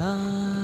啦。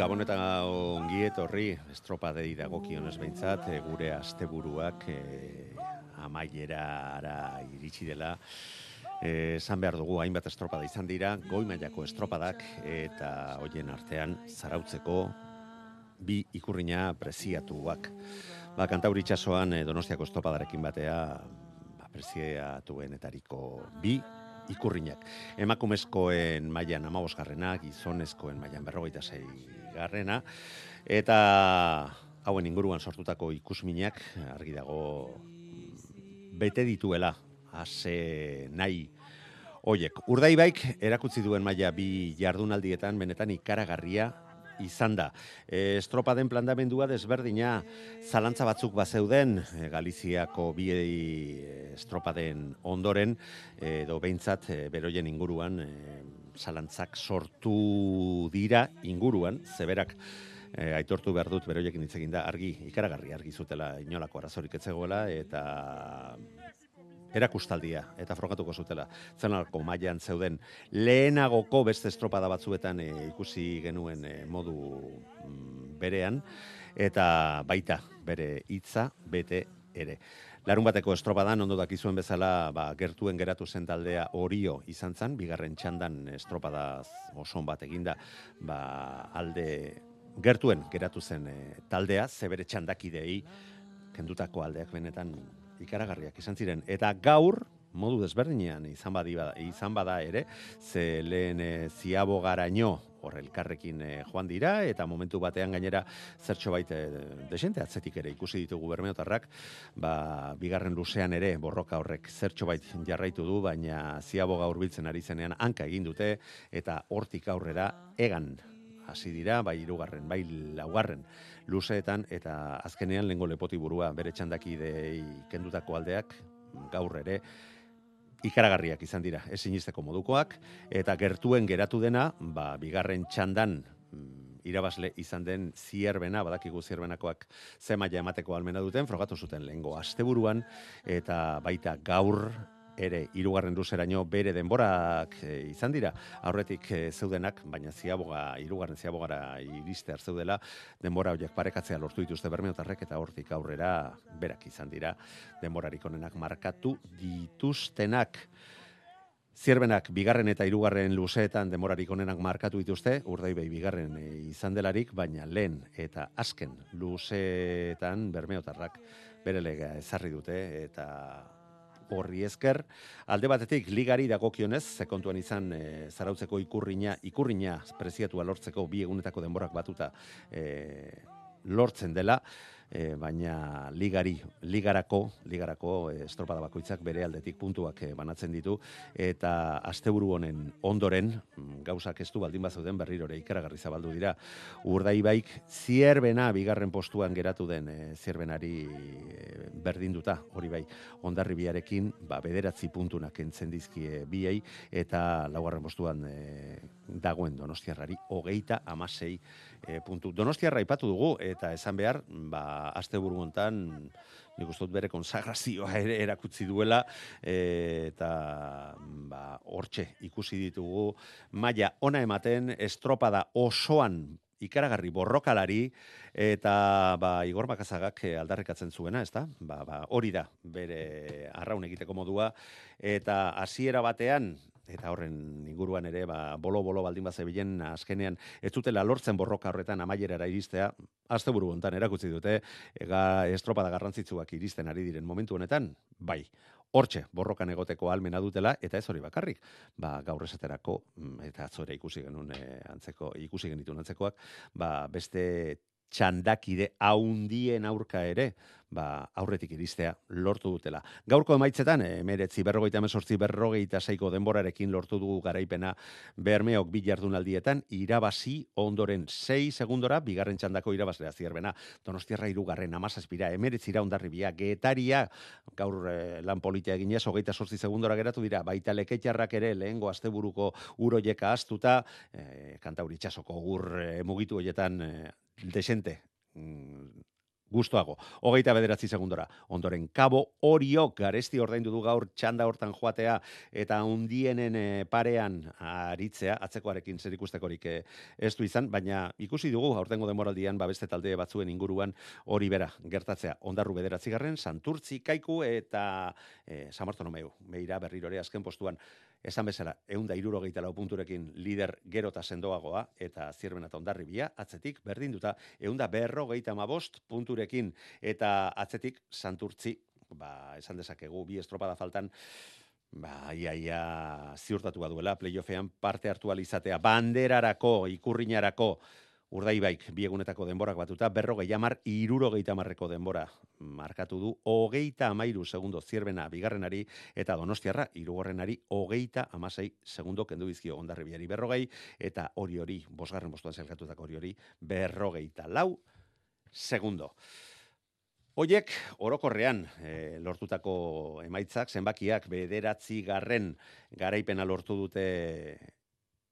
Gabon, eta ongi etorri, estropa dei dagokionez behintzat, e, gure asteburuak e, amaierara iritsi dela. E, esan behar dugu hainbat estropada izan dira, goi mailako estropadak eta hoien artean zarautzeko bi ikurrina preziatuak. Ba, kantauri itxasoan e, donostiako estropadarekin batea ba, preziatuenetariko bi ikurrinak. Emakumezkoen mailan amabosgarrena, gizonezkoen mailan berrogeita sei garrena, eta hauen inguruan sortutako ikusminak argi dago mm, bete dituela ase nahi Oiek, urdaibaik erakutzi duen maila bi jardunaldietan benetan ikaragarria izan da. Estropaden plantamendua desberdina zalantza batzuk bazeuden e, Galiziako bi e, estropaden ondoren edo behintzat e, beroien inguruan zalantzak sortu dira inguruan, zeberak e, aitortu behar dut beroiekin hitz egin da argi, ikaragarri argi zutela inolako arazorik etzegoela eta erakustaldia eta frogatuko zutela zenarko mailan zeuden lehenagoko beste estropada batzuetan e, ikusi genuen e, modu mm, berean eta baita bere hitza bete ere. Larun bateko estropadan ondo dakizuen bezala ba, gertuen geratu zen taldea orio izan zen, bigarren txandan estropada oson bat eginda ba, alde gertuen geratu zen e, taldea, zebere txandakidei kendutako aldeak benetan ikaragarriak izan ziren. Eta gaur, modu desberdinean izan, badi, izan bada ere, ze lehen e, ziabo garaino hor elkarrekin e, joan dira, eta momentu batean gainera zertxo baita desente atzetik ere ikusi ditugu bermeotarrak, ba, bigarren luzean ere borroka horrek zertxo bait jarraitu du, baina ziabo gaur biltzen ari zenean hanka egin dute, eta hortik aurrera egan hasi dira, bai irugarren, bai laugarren luzeetan, eta azkenean lengo lepoti burua bere txandakidei kendutako aldeak, gaur ere, ikaragarriak izan dira, ez sinisteko modukoak, eta gertuen geratu dena, ba, bigarren txandan mm, irabazle izan den zierbena, badakigu zierbenakoak zemaia emateko almena duten, frogatu zuten lehengo asteburuan, eta baita gaur ere hirugarren luzeraino bere denborak e, izan dira. Aurretik e, zeudenak baina ziaboga hirugarren ziabogara iristear zeudela denbora horiek parekatzea lortu dituzte bermeotarrek eta hortik aurrera berak izan dira denborarik onenak markatu dituztenak. Zierbenak bigarren eta hirugarren luzeetan demorarik onenak markatu dituzte, urdaibai bigarren e, izan delarik, baina lehen eta azken luzeetan bermeotarrak bere lega ezarri dute eta horri esker. Alde batetik ligari dagokionez, ze kontuan izan e, zarautzeko ikurrina, ikurrina preziatua lortzeko bi egunetako denborak batuta e, lortzen dela, e, baina ligari, ligarako, ligarako e, estropada bakoitzak bere aldetik puntuak e, banatzen ditu, eta asteburu honen ondoren, mm, gauzak ez du baldin bazauden berrirore ikaragarri zabaldu dira, urdaibaik zierbena bigarren postuan geratu den e, zierbenari e, berdinduta, hori bai, ondarri biarekin, ba, bederatzi puntunak entzen dizkie biei, eta laugarren postuan e, dagoen donostiarrari, hogeita amasei e, puntu. Donostiarra ipatu dugu, eta esan behar, ba, asteburu hontan nik uste dut bere konsagrazioa ere erakutsi duela e, eta ba hortxe ikusi ditugu maila ona ematen estropada osoan ikaragarri borrokalari eta ba Igor Bakazagak aldarrikatzen zuena, ezta? Ba, ba hori da bere arraun egiteko modua eta hasiera batean eta horren inguruan ere ba bolo-bolo baldin bazebilen azkenean ez dutela lortzen borroka horretan amaierara iristea asteburu hontan erakutsi dute ega estropada garrantzitsuak iristen ari diren momentu honetan bai hortxe borrokan egoteko almena dutela eta ez hori bakarrik. Ba gaur esaterako mm, eta atzore ikusi genuen e, antzeko ikusi genitun antzekoak ba beste txandakide haundien aurka ere, ba, aurretik iristea lortu dutela. Gaurko emaitzetan, emeretzi berrogeita emezortzi berrogeita zaiko denborarekin lortu dugu garaipena bermeok bi jardunaldietan, irabazi ondoren 6 segundora, bigarren txandako irabazlea zierbena, donostiarra irugarren, amazazpira, emeretzi iraundarribia, getaria, gaur eh, lan politia eginez, hogeita sortzi segundora geratu dira, baita leketxarrak ere lehengo asteburuko uroieka astuta, eh, kantauritxasoko gur eh, mugitu hoietan eh, desente mm, gustoago. Hogeita bederatzi segundora. Ondoren, kabo oriok garesti ordaindu du gaur txanda hortan joatea eta undienen eh, parean aritzea, atzekoarekin zer ikustekorik eh, ez du izan, baina ikusi dugu aurtengo demoraldian babeste talde batzuen inguruan hori bera gertatzea. Ondarru bederatzi garren, santurtzi kaiku eta e, samartonomeu, meira berrirore azken postuan esan bezala, egun da irurogeita lau punturekin lider gerota sendoagoa, eta zirben eta ondarri bia, atzetik berdin duta, egun da berrogeita mabost punturekin, eta atzetik santurtzi, ba, esan dezakegu, bi estropada faltan, ba, ia, ia, ziurtatu duela, playoffean parte hartu alizatea, banderarako, ikurriñarako, Urdaibaik biegunetako denborak batuta, berrogei amar, irurogeita marreko denbora markatu du, hogeita amairu segundo zierbena bigarrenari, eta donostiarra, irugarrenari, hogeita amasei segundo kendu bizkio ondarri biari berrogei, eta hori hori, bosgarren bostuan zelkatutako hori hori, berrogeita lau segundo. Oiek, orokorrean, e, lortutako emaitzak, zenbakiak, bederatzi garren garaipena lortu dute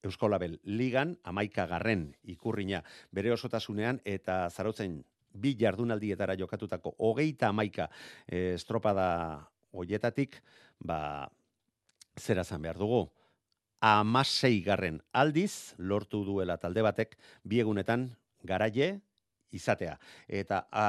Euskolabel Ligan amaika garren ikurrina bere osotasunean eta zarotzen bi jardunaldietara jokatutako hogeita amaika e, estropada hoietatik, ba, zera zan behar dugu. Amasei garren aldiz lortu duela talde batek biegunetan garaie, izatea. Eta a,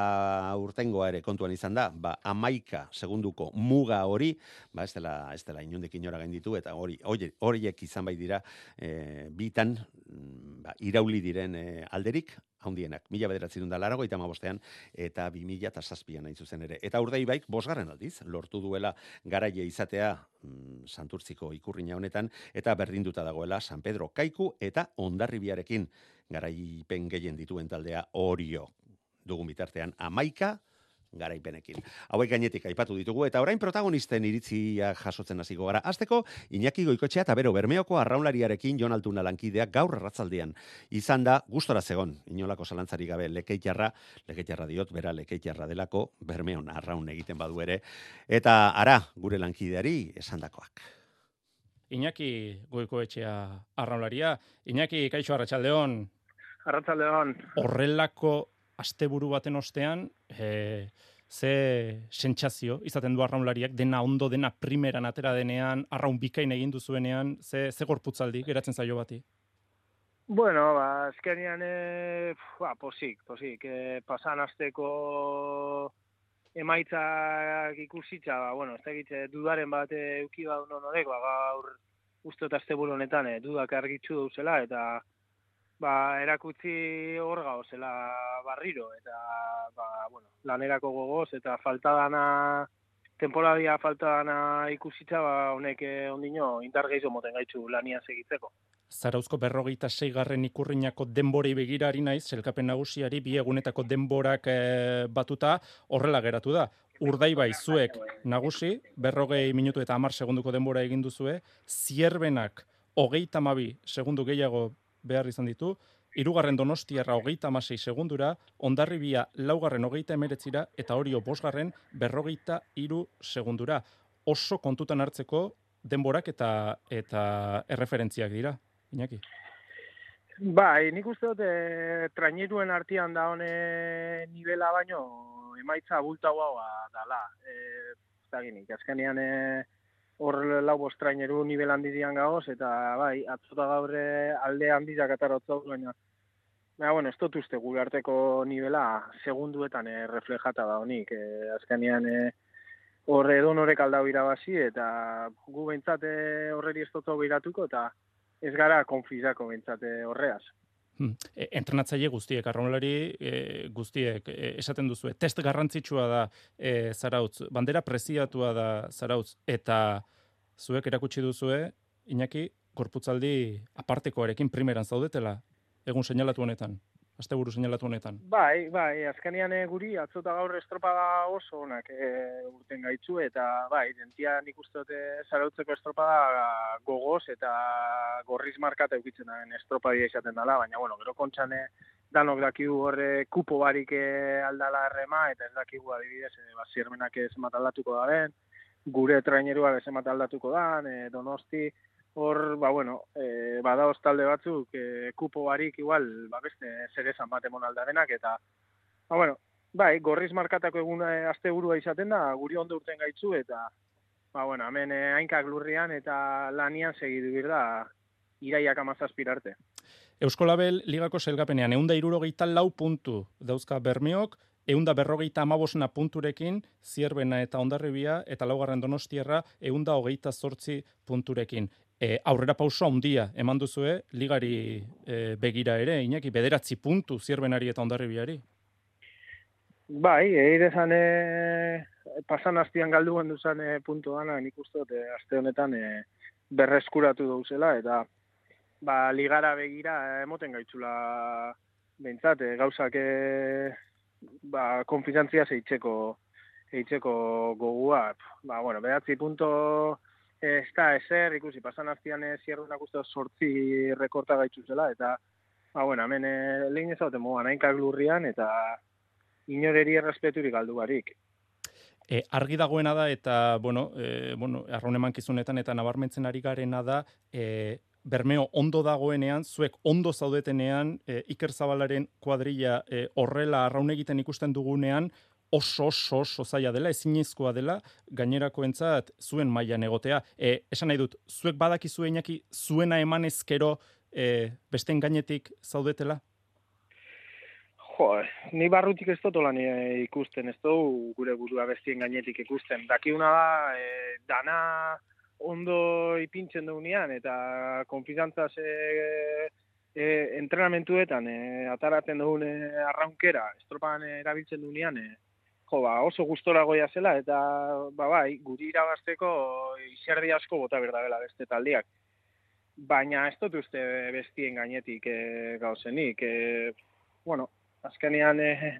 urtengoa ere kontuan izan da, ba, amaika segunduko muga hori, ba, ez dela, ez dela inundik inora gain ditu, eta hori, horiek izan bai dira, e, bitan, mm, ba, irauli diren e, alderik, haundienak, mila bederatzen da larago, eta bostean, eta bi mila eta zazpian hain zuzen ere. Eta urdei baik, bosgarren aldiz, lortu duela garaie izatea mm, santurtziko ikurrina honetan, eta berdinduta dagoela San Pedro Kaiku eta Ondarribiarekin. Garaipen gehien dituen taldea orio dugun bitartean amaika garaipenekin. Hauek gainetik aipatu ditugu eta orain protagonisten iritzia jasotzen hasiko gara. Azteko, Iñaki Goikotxea eta bero Bermeoko arraunlariarekin Jon Altuna lankideak gaur erratzaldean. Izan da, gustora zegon, inolako zalantzari gabe lekeitarra, lekeitarra diot, bera lekeitarra delako, Bermeon arraun egiten badu ere. Eta ara, gure lankideari esandakoak. Iñaki Goikoetxea arraunlaria. Iñaki, kaixo arratsaldeon. Arratzaldean. Horrelako asteburu baten ostean, e, ze sentsazio izaten du arraunlariak, dena ondo, dena primeran atera denean, arraun bikain egin duzuenean, ze, ze gorputzaldi, geratzen zaio bati? Bueno, ba, azkenian, e, ba, posik, posik, e, pasan asteko emaitzak ikusitza, ba, bueno, ez da dudaren bat euki ba, gaur uste eta honetan, e, dudak argitzu duzela, eta ba, erakutzi hor gauzela barriro, eta ba, bueno, lanerako gogoz, eta falta dana, temporadia falta dana ikusitza, ba, honek eh, ondino indar gehiago moten gaitzu lania segitzeko. Zarauzko berrogeita seigarren ikurriñako denborei begirari naiz, selkapen nagusiari bi egunetako denborak eh, batuta horrela geratu da. Urdai bai, zuek nagusi, berrogei minutu eta amar segunduko denbora egin duzue, zierbenak hogeita mabi segundu gehiago behar izan ditu, irugarren donostiarra hogeita amasei segundura, ondarribia laugarren hogeita emeretzira, eta horio bosgarren berrogeita iru segundura. Oso kontutan hartzeko denborak eta eta erreferentziak dira, Iñaki? Bai, nik uste dute traineruen artean da hone nivela baino emaitza bulta guaua dala. E, Zaginik, azkenean e, hor lau bostraineru nivel handi dian gaoz, eta bai, atzota gaurre alde handi jakatarotza baina, baina, bueno, ez dut uste gure arteko nivela segunduetan e, reflejata da honik, e, azkenean e, horre edonorek aldau irabazi, eta gu behintzate horreri ez dut eta ez gara konfizako behintzate horreaz. Hmm. E, entrenatzaile guztiek, arraunlari e, guztiek, e, esaten duzu, test garrantzitsua da e, zarautz, bandera preziatua da zarautz, eta zuek erakutsi duzue, Iñaki, korputzaldi apartekoarekin primeran zaudetela, egun seinalatu honetan asteburu seinalatu honetan. Bai, bai, azkenean eh, guri atzota gaur estropada oso onak e, urten gaitzu eta bai, dentia nik uste dute zarautzeko estropada gogoz eta gorriz markata eukitzen daren estropadia izaten dela, baina bueno, gero kontxane danok dakigu horre kupo barik eh, aldala errema eta ez dakigu adibidez e, baziermenak ez mataldatuko da den, gure trainerua ez mataldatuko da, e, donosti, hor, ba, bueno, e, bada talde batzuk, e, kupo barik igual, ba, beste, zer esan bat aldarenak, eta, ba, bueno, bai, gorriz markatako eguna e, azte burua izaten da, guri ondo urten gaitzu, eta, ba, bueno, hemen e, hainkak lurrian eta lanian segidu birda, iraiak amazazpirarte. Euskolabel ligako zelgapenean, eunda irurogeita lau puntu dauzka bermeok, eunda berrogeita amabosna punturekin, zierbena eta ondarribia, eta laugarren donostierra, eunda hogeita zortzi punturekin e, aurrera pauso handia eman duzue ligari e, begira ere, inaki, bederatzi puntu zierbenari eta ondarribiari? Bai, eire zan, e, pasan hastian galdu gendu zan e, puntu dana, nik uste e, aste honetan e, berreskuratu dauzela, eta ba, ligara begira emoten gaitzula behintzat, e, gauzak e, ba, konfizantzia zeitzeko, zeitzeko gogua, ba, bueno, behatzi punto ez da ezer, ikusi, pasan aztian zierrunak uste sortzi rekorta gaitzu zela, eta, ba, bueno, hemen e, lehin ez haute moan, hainkak lurrian, eta inoreri errespeturik galdu barik. E, argi dagoena da, eta, bueno, e, bueno arraun emankizunetan eta nabarmentzen ari garena da, e, Bermeo ondo dagoenean, zuek ondo zaudetenean, e, Iker Zabalaren kuadrilla e, horrela arraun egiten ikusten dugunean, oso oso oso zaila dela, ezinezkoa dela, gainerakoentzat zuen mailan egotea. E, esan nahi dut, zuek badakizu einaki zuena eman ezkero e, besten gainetik zaudetela? Jo, ni barrutik ez dut lan e, ikusten, ez dut gure burua bestien gainetik ikusten. Dakiuna da, e, dana ondo ipintzen dugunean, eta konfizantzaz e, e, entrenamentuetan e, ataratzen dugun e, arraunkera, estropan erabiltzen dugunean, e, jo, ba, oso gustora goia zela, eta, ba, bai, guri irabazteko izerdi asko bota berda bela beste taldiak. Baina ez dut uste bestien gainetik e, gauzenik. E, bueno, azkenean e,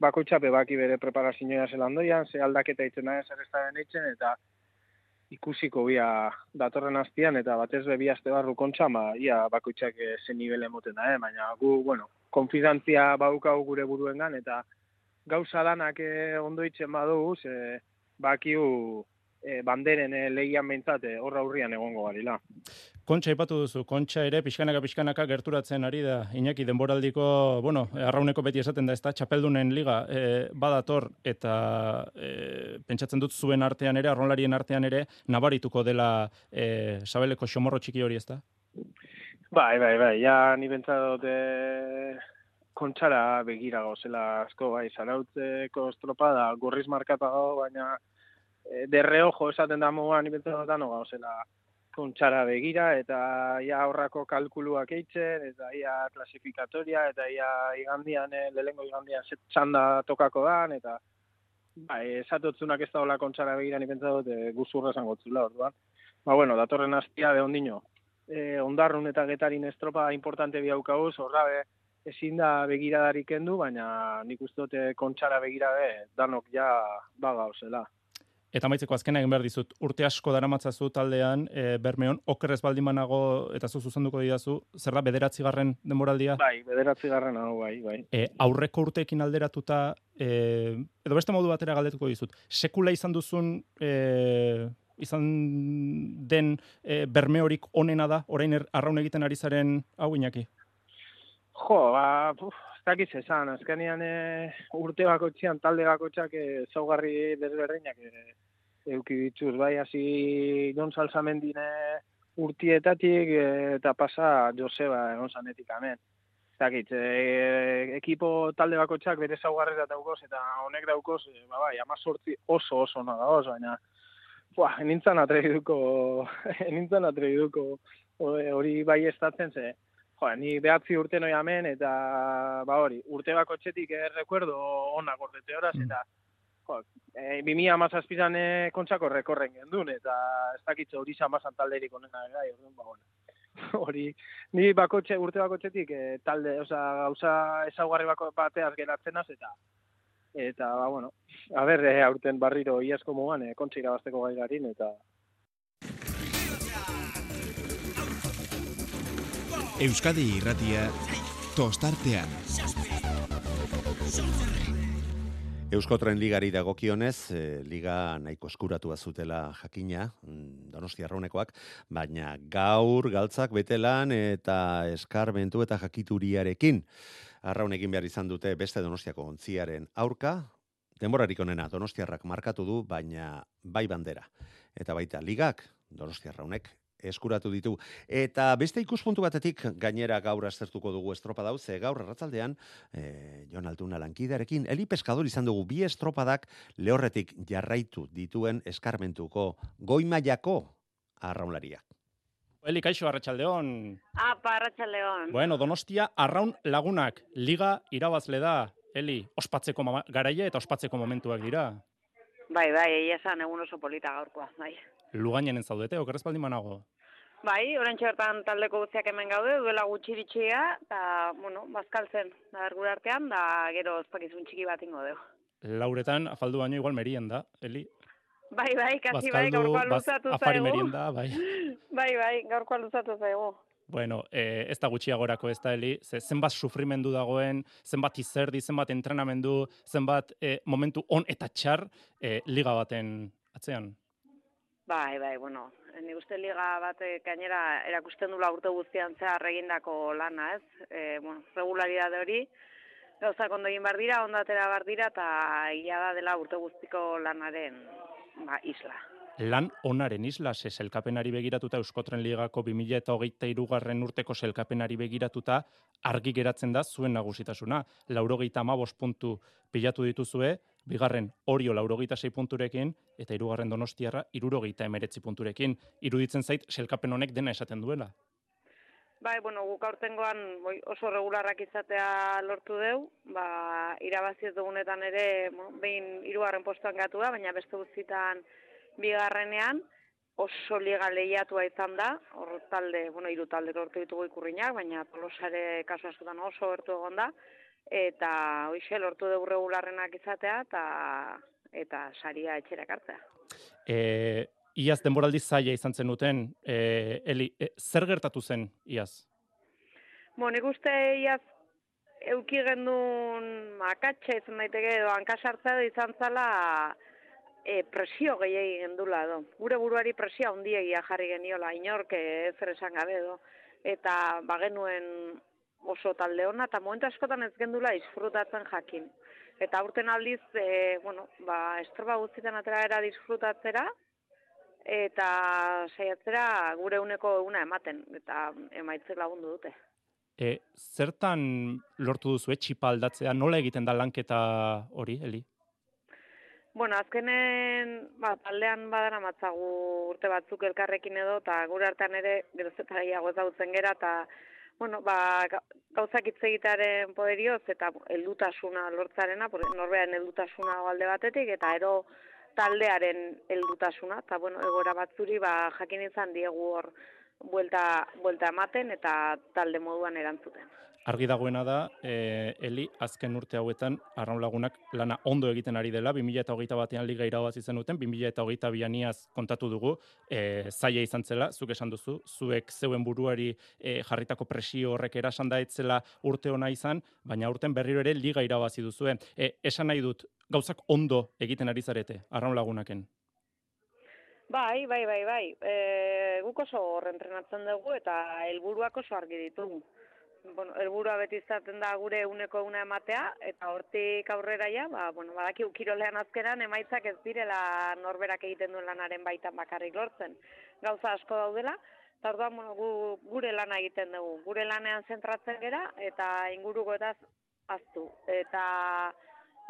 bako txape baki bere preparazioa zelan doian, ze aldaketa itzen da ez itzen, eta ikusiko bia datorren hastian, eta batez be bi aste barru kontxa, ba, ia bako txak zen nivele moten da, eh? baina gu, bueno, konfidantzia baukau gure buruengan, eta gauza danak eh, ondo itzen badugu, ze bakiu eh, banderen eh, lehian behintzat eh, horra hurrian egongo garila. Kontxa ipatu duzu, kontxa ere pixkanaka pixkanaka gerturatzen ari da, Iñaki denboraldiko, bueno, arrauneko beti esaten da, ez da, txapeldunen liga eh, badator eta eh, pentsatzen dut zuen artean ere, arraunlarien artean ere, nabarituko dela eh, sabeleko xomorro txiki hori ez da? Bai, bai, bai, ja, ni bentsat kontxara begira gozela asko, bai, zarautzeko estropada, gorriz markata gau, baina e, derre ojo esaten da moan ibentzen dut no gauzela kontxara begira, eta ia aurrako kalkuluak eitzen, eta ia klasifikatoria, eta ia igandian, e, lehengo igandian txanda tokako dan, eta bai, esatotzunak ez da hola kontxara begira ibentzen dut e, guzurra zango orduan. Ba, bueno, datorren hastia de ondino. E, ondarrun eta getarin estropa importante bi haukauz, horra be, ezin da begiradarik kendu, baina nik uste dute kontxara begirabe danok ja baga osela. Eta maitzeko azkena egin behar dizut, urte asko dara matzazu taldean, e, bermeon, okerrez baldin manago eta zu zuzenduko didazu, zer da, bederatzi garren denboraldia? Bai, bederatzi garren hau, bai, bai. E, aurreko urteekin alderatuta, e, edo beste modu batera galdetuko dizut, sekula izan duzun, e, izan den e, bermeorik onena da, orain er, arraun egiten ari zaren hau inaki? Jo, ba, ez dakiz esan, azkenean e, urte bakotxean, talde bakotxak e, zaugarri desberdinak e, euki dituz, bai, hasi Jon Salsamendine urtietatik e, eta pasa Joseba egon zanetik amen. dakit, e, ekipo talde bakotxak bere zaugarrera daukoz, eta honek daukoz, e, ba, bai, amazortzi oso oso ona dagoz, baina, Buah, nintzen atreiduko, nintzen atreiduko hori bai estatzen ze. Jo, ni behatzi urte noi hemen eta ba hori, urte bako txetik errekuerdo onak ordete horaz Mm. eta jo, e, 2000 amazazpizan e, kontsako rekorren gendun eta ez dakitze hori zamazan talderik onena gai, orduan ba bueno. Hori, ni bakotxe, urte bakotxetik e, talde, oza, gauza ezaugarri bako bateaz geratzen az eta eta ba bueno, a ber, e, aurten barriro iazko mugan e, kontxa irabazteko gai garin eta Euskadi irratia tostartean. Euskotren ligari dagokionez, e, liga nahiko eskuratu zutela jakina, mm, Donostia Arraunekoak, baina gaur galtzak betelan eta eskarmentu eta jakituriarekin Arraun egin behar izan dute beste Donostiako ontziaren aurka, denborarik onena Donostiarrak markatu du, baina bai bandera. Eta baita ligak Donostia Arraunek eskuratu ditu. Eta beste ikuspuntu batetik gainera gaur aztertuko dugu estropa dau, ze gaur erratzaldean, e, Jon Altuna lankidearekin, Eli Pescador izan dugu bi estropadak lehorretik jarraitu dituen eskarmentuko goimaiako arraunlariak. Eli, kaixo, arratsaldeon. Apa, arratsaldeon. Bueno, Donostia arraun lagunak liga irabazle da. Eli, ospatzeko garaia eta ospatzeko momentuak dira. Bai, bai, egia esan egun oso polita gaurkoa, bai. Lugainen zaudete, okerrez baldin. Bai, orain bertan taldeko guztiak hemen gaude, duela gutxi iritsia, eta, bueno, bazkaltzen, da gure artean, da gero ospakizun txiki bat ingo dugu. Lauretan, afaldu baino igual merien da, Eli. Bai, bai, kasi bai, gaurkoa luzatu afari zaigu. merienda, bai. Bai, bai, gaurkoa luzatu zaigu. Bueno, eh, ez da gutxiagorako ez da, Eli, ze zenbat sufrimendu dagoen, zenbat izerdi, zenbat entrenamendu, zenbat eh, momentu on eta txar eh, liga baten atzean. Bai, bai, bueno, ni uste liga bat gainera erakusten dula urte guztian zehar egindako lana, ez? E, bueno, regularidade hori, gauzak ondo egin behar dira, ondo atera behar dira, eta egia da dela urte guztiko lanaren ba, isla. Lan onaren isla, ze selkapenari begiratuta Euskotren Ligako 2023 garren urteko selkapenari begiratuta argi geratzen da zuen nagusitasuna. Laurogeita amabos puntu pilatu dituzue, bigarren orio laurogeita sei punturekin, eta hirugarren donostiarra irurogeita emeretzi punturekin. Iruditzen zait, selkapen honek dena esaten duela. Bai, bueno, guk aurtengoan oso regularrak izatea lortu deu, ba, irabazi ez dugunetan ere, bueno, behin hirugarren postuan gatu da, baina beste guztitan bigarrenean, oso liga lehiatua izan da, hor talde, bueno, hiru talde lortu ditugu ikurriñak, baina tolosare kasu askotan oso gertu egon da, eta hoxe lortu dugu regularrenak izatea, eta eta saria etxera ekartzea. E, iaz denboraldi zaila izan zenuten, e, Eli, e, zer gertatu zen iaz? Bo, nik uste iaz euki gendun akatxe izan daiteke edo hankasartzea edo izan zala e, presio gehiagi gendula edo. Gure buruari presio handiegia jarri geniola, inork ez zer esan gabe edo. Eta bagenuen oso talde ona, eta momentu askotan ez gendula disfrutatzen jakin. Eta aurten aldiz, e, bueno, ba, estroba guztietan atera era disfrutatzera, eta saiatzera gure uneko una ematen, eta emaitzek lagundu dute. E, zertan lortu duzu etxipa aldatzea, nola egiten da lanketa hori, Eli? Bueno, azkenen, ba, taldean badara matzagu urte batzuk elkarrekin edo, eta gure artean ere, geroz eta gehiago ezagutzen gera, eta, bueno, ba, ga- gauzak hitz egitearen poderioz, eta heldutasuna lortzarena, norbearen heldutasuna alde batetik, eta ero taldearen heldutasuna, eta, bueno, egoera batzuri, ba, jakin izan diegu hor, buelta, buelta ematen, eta talde moduan erantzuten. Argi dagoena da, e, Eli, azken urte hauetan, arraun lagunak lana ondo egiten ari dela, 2008 batean liga irabazi zenuten, 2008 bianiaz kontatu dugu, e, zaila izan zela, zuk esan duzu, zuek zeuen buruari e, jarritako presio horrek erasan da etzela urte ona izan, baina urten berriro ere liga irabazi duzue. E, esan nahi dut, gauzak ondo egiten ari zarete, arraun lagunaken. Bai, bai, bai, bai. E, guk oso hor entrenatzen dugu eta helburuak oso argi ditugu. Bueno, helburua beti izaten da gure uneko una ematea eta hortik aurrera ja, ba, bueno, badaki kirolean azkeran emaitzak ez direla norberak egiten duen lanaren baitan bakarrik lortzen. Gauza asko daudela, Eta orduan, bueno, gu, gure lana egiten dugu. Gure lanean zentratzen gera eta inguruko eta aztu. Eta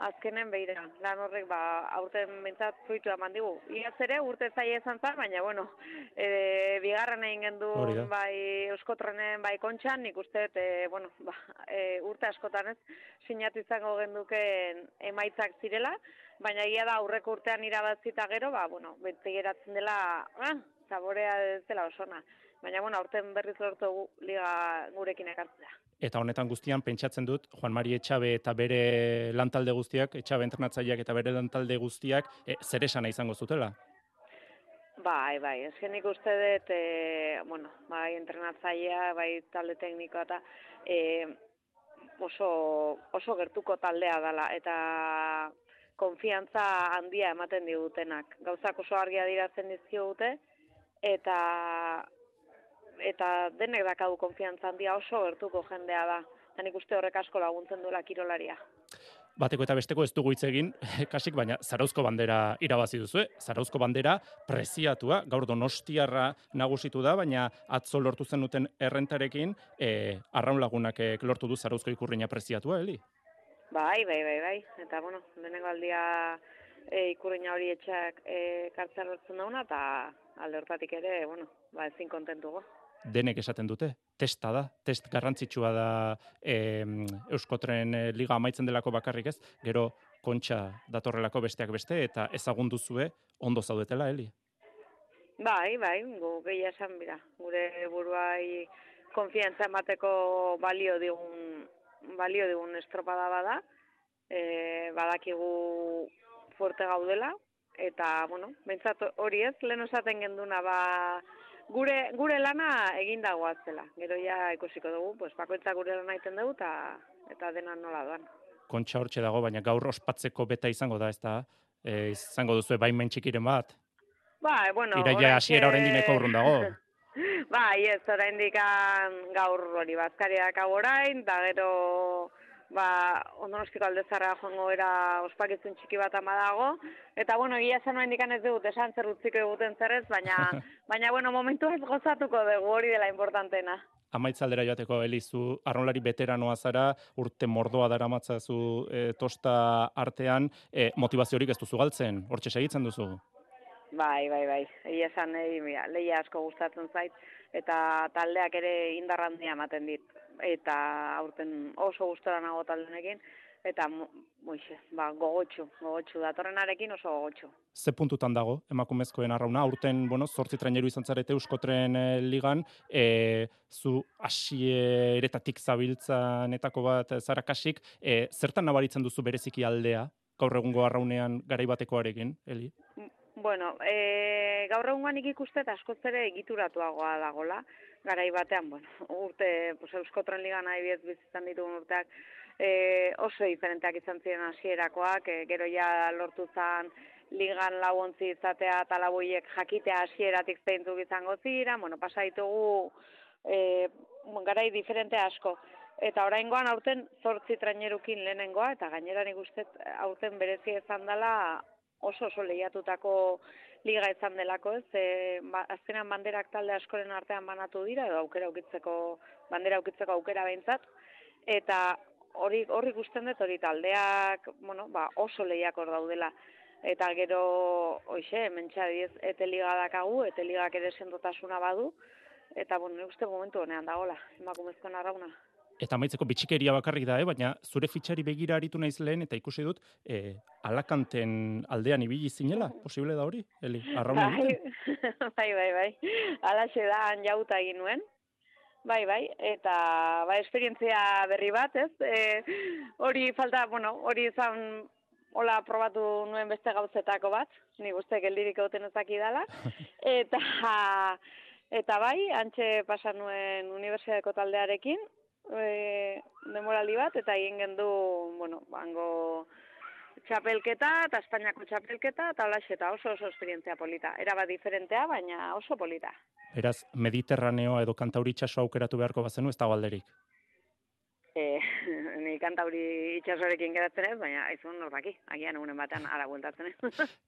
azkenen beira, lan horrek ba, aurten bintzat fruitu eman digu. Iaz ere, urte zaila izan zen, baina, bueno, e, bigarren egin gendu bai euskotrenen bai kontxan, nik uste, e, bueno, ba, e, urte askotan ez, sinatu izango genduken emaitzak zirela, baina egia da aurreko urtean irabazita gero, ba, bueno, beti geratzen dela, ah, zaborea ez dela osona. Baina, bueno, aurten berriz lortu liga gurekin ekartzea. Eta honetan guztian pentsatzen dut Juan Mari Etxabe eta bere lantalde guztiak, Etxabe entrenatzaileak eta bere lantalde guztiak e, zer esana izango zutela. Bai, bai, ezken nik uste dut, e, bueno, bai, entrenatzailea, bai, talde teknikoa eta e, oso, oso gertuko taldea dela, eta konfiantza handia ematen digutenak. Gauzak oso argia dirazten dizkigute, eta eta denek dakadu konfiantza handia oso gertuko jendea da. Eta nik uste horrek asko laguntzen duela kirolaria. Bateko eta besteko ez dugu hitz egin, kasik, baina Zarauzko bandera irabazi duzu, Zarauzko bandera preziatua, gaur donostiarra nagusitu da, baina atzo lortu zenuten errentarekin, e, arraun lagunak eh, lortu du Zarauzko ikurriña preziatua, Eli? Bai, bai, bai, bai. Eta, bueno, denengo aldia e, ikurriña hori etxak e, kartzea lortzen dauna, eta alde hortatik ere, bueno, ba, ezin kontentugo. Denek esaten dute, testa da, test garrantzitsua da e, Euskotren eh, liga amaitzen delako bakarrik ez, gero kontxa datorrelako besteak beste, eta ezagun duzue ondo zaudetela, Eli. Bai, bai, gu gehia esan bira. Gure buruai konfiantza emateko balio digun, balio digun estropada bada. E, badakigu fuerte gaudela, eta, bueno, bentsat hori ez, lehen osaten genduna, ba, gure, gure lana egin dagoazela. Gero ja ikusiko dugu, pues, bakoitza gure lana egiten dugu, eta, eta dena nola doan. Kontxa hortxe dago, baina gaur ospatzeko beta izango da, ez da? E, izango duzue baimen txikiren bat. Bai, bueno, Iraila oraintxe- hasiera oraindik urrun dago. Bai, ez, oraindik gaur hori bazkariak hau orain, da gero ba, ondonostiko aldezarra joango era ospakizun txiki bat ama dago, eta bueno, egia esan oraindik ez dugut esan zer utziko eguten zerrez, baina, baina bueno, momentu ez gozatuko dugu hori dela importantena. Amaitzaldera joateko Elizu, arraunlari veteranoa zara, urte mordoa daramatzazu e, tosta artean, e, motivaziorik ez duzu galtzen, hortxe segitzen duzu. Bai, bai, bai. Egia esan, eh, mira, lehia asko gustatzen zait, eta taldeak ere indar handia ematen dit. Eta aurten oso gustora nago taldenekin, eta muixe, ba, gogotxu, gogotxu, datorrenarekin oso gogotxu. Ze puntutan dago emakumezkoen arrauna, aurten, bueno, zortzi traineru izan zarete Euskotren e, ligan, e, zu hasieretatik zabiltzanetako bat eh, zara kasik, e, zertan nabaritzen duzu bereziki aldea, gaur egungo arraunean garaibatekoarekin, Eli? Bueno, e, gaur egungan nik ikuste eta askoz ere egituratuagoa dagola, garai batean, bueno, urte, pues, Euskotren ligan adibidez bizitzan ditugun urteak, e, oso diferenteak izan ziren hasierakoak, e, gero ja lortu zan ligan lauontzi izatea eta laboiek jakitea hasieratik zeintzuk izango zira, bueno, pasa ditugu e, garai diferente asko. Eta oraingoan aurten zortzi trainerukin lehenengoa, eta gainera nik aurten berezi izan dela oso oso lehiatutako liga izan delako, ez? E, ba, azkenan banderak talde askoren artean banatu dira, edo aukera ukitzeko, bandera ukitzeko aukera behintzat, eta hori hori ikusten dut hori taldeak, bueno, ba, oso lehiakor daudela. Eta gero, hoxe, mentxa diez, ete liga dakagu, ete ligak ere sendotasuna badu, eta, bueno, uste momentu honean dagola, emakumezkoen arrauna. Eta amaitzeko bitxikeria bakarrik da, eh? baina zure fitxari begira aritu naiz lehen eta ikusi dut e, alakanten aldean ibili zinela, posible da hori, Eli, arrauna Bai, bai, bai, bai. Alaxe da han jauta egin nuen. Bai, bai, eta ba, esperientzia berri bat, ez? E, hori falta, bueno, hori izan hola probatu nuen beste gauzetako bat, ni guzti geldirik egoten ezaki dala. Eta, eta bai, antxe pasa nuen unibertsitateko taldearekin, e, demoraldi bat, eta egin gendu, bueno, bango txapelketa, eta Espainiako txapelketa, eta holaxe, eta oso oso esperientzia polita. Era bat diferentea, baina oso polita. Beraz, Mediterraneoa edo Kantauri itsasoa aukeratu beharko bazenu ez dago alderik. E, ni kantauri itxasorekin geratzen ez, baina aizun norbaki, agian egunen batean ara bueltatzen ez.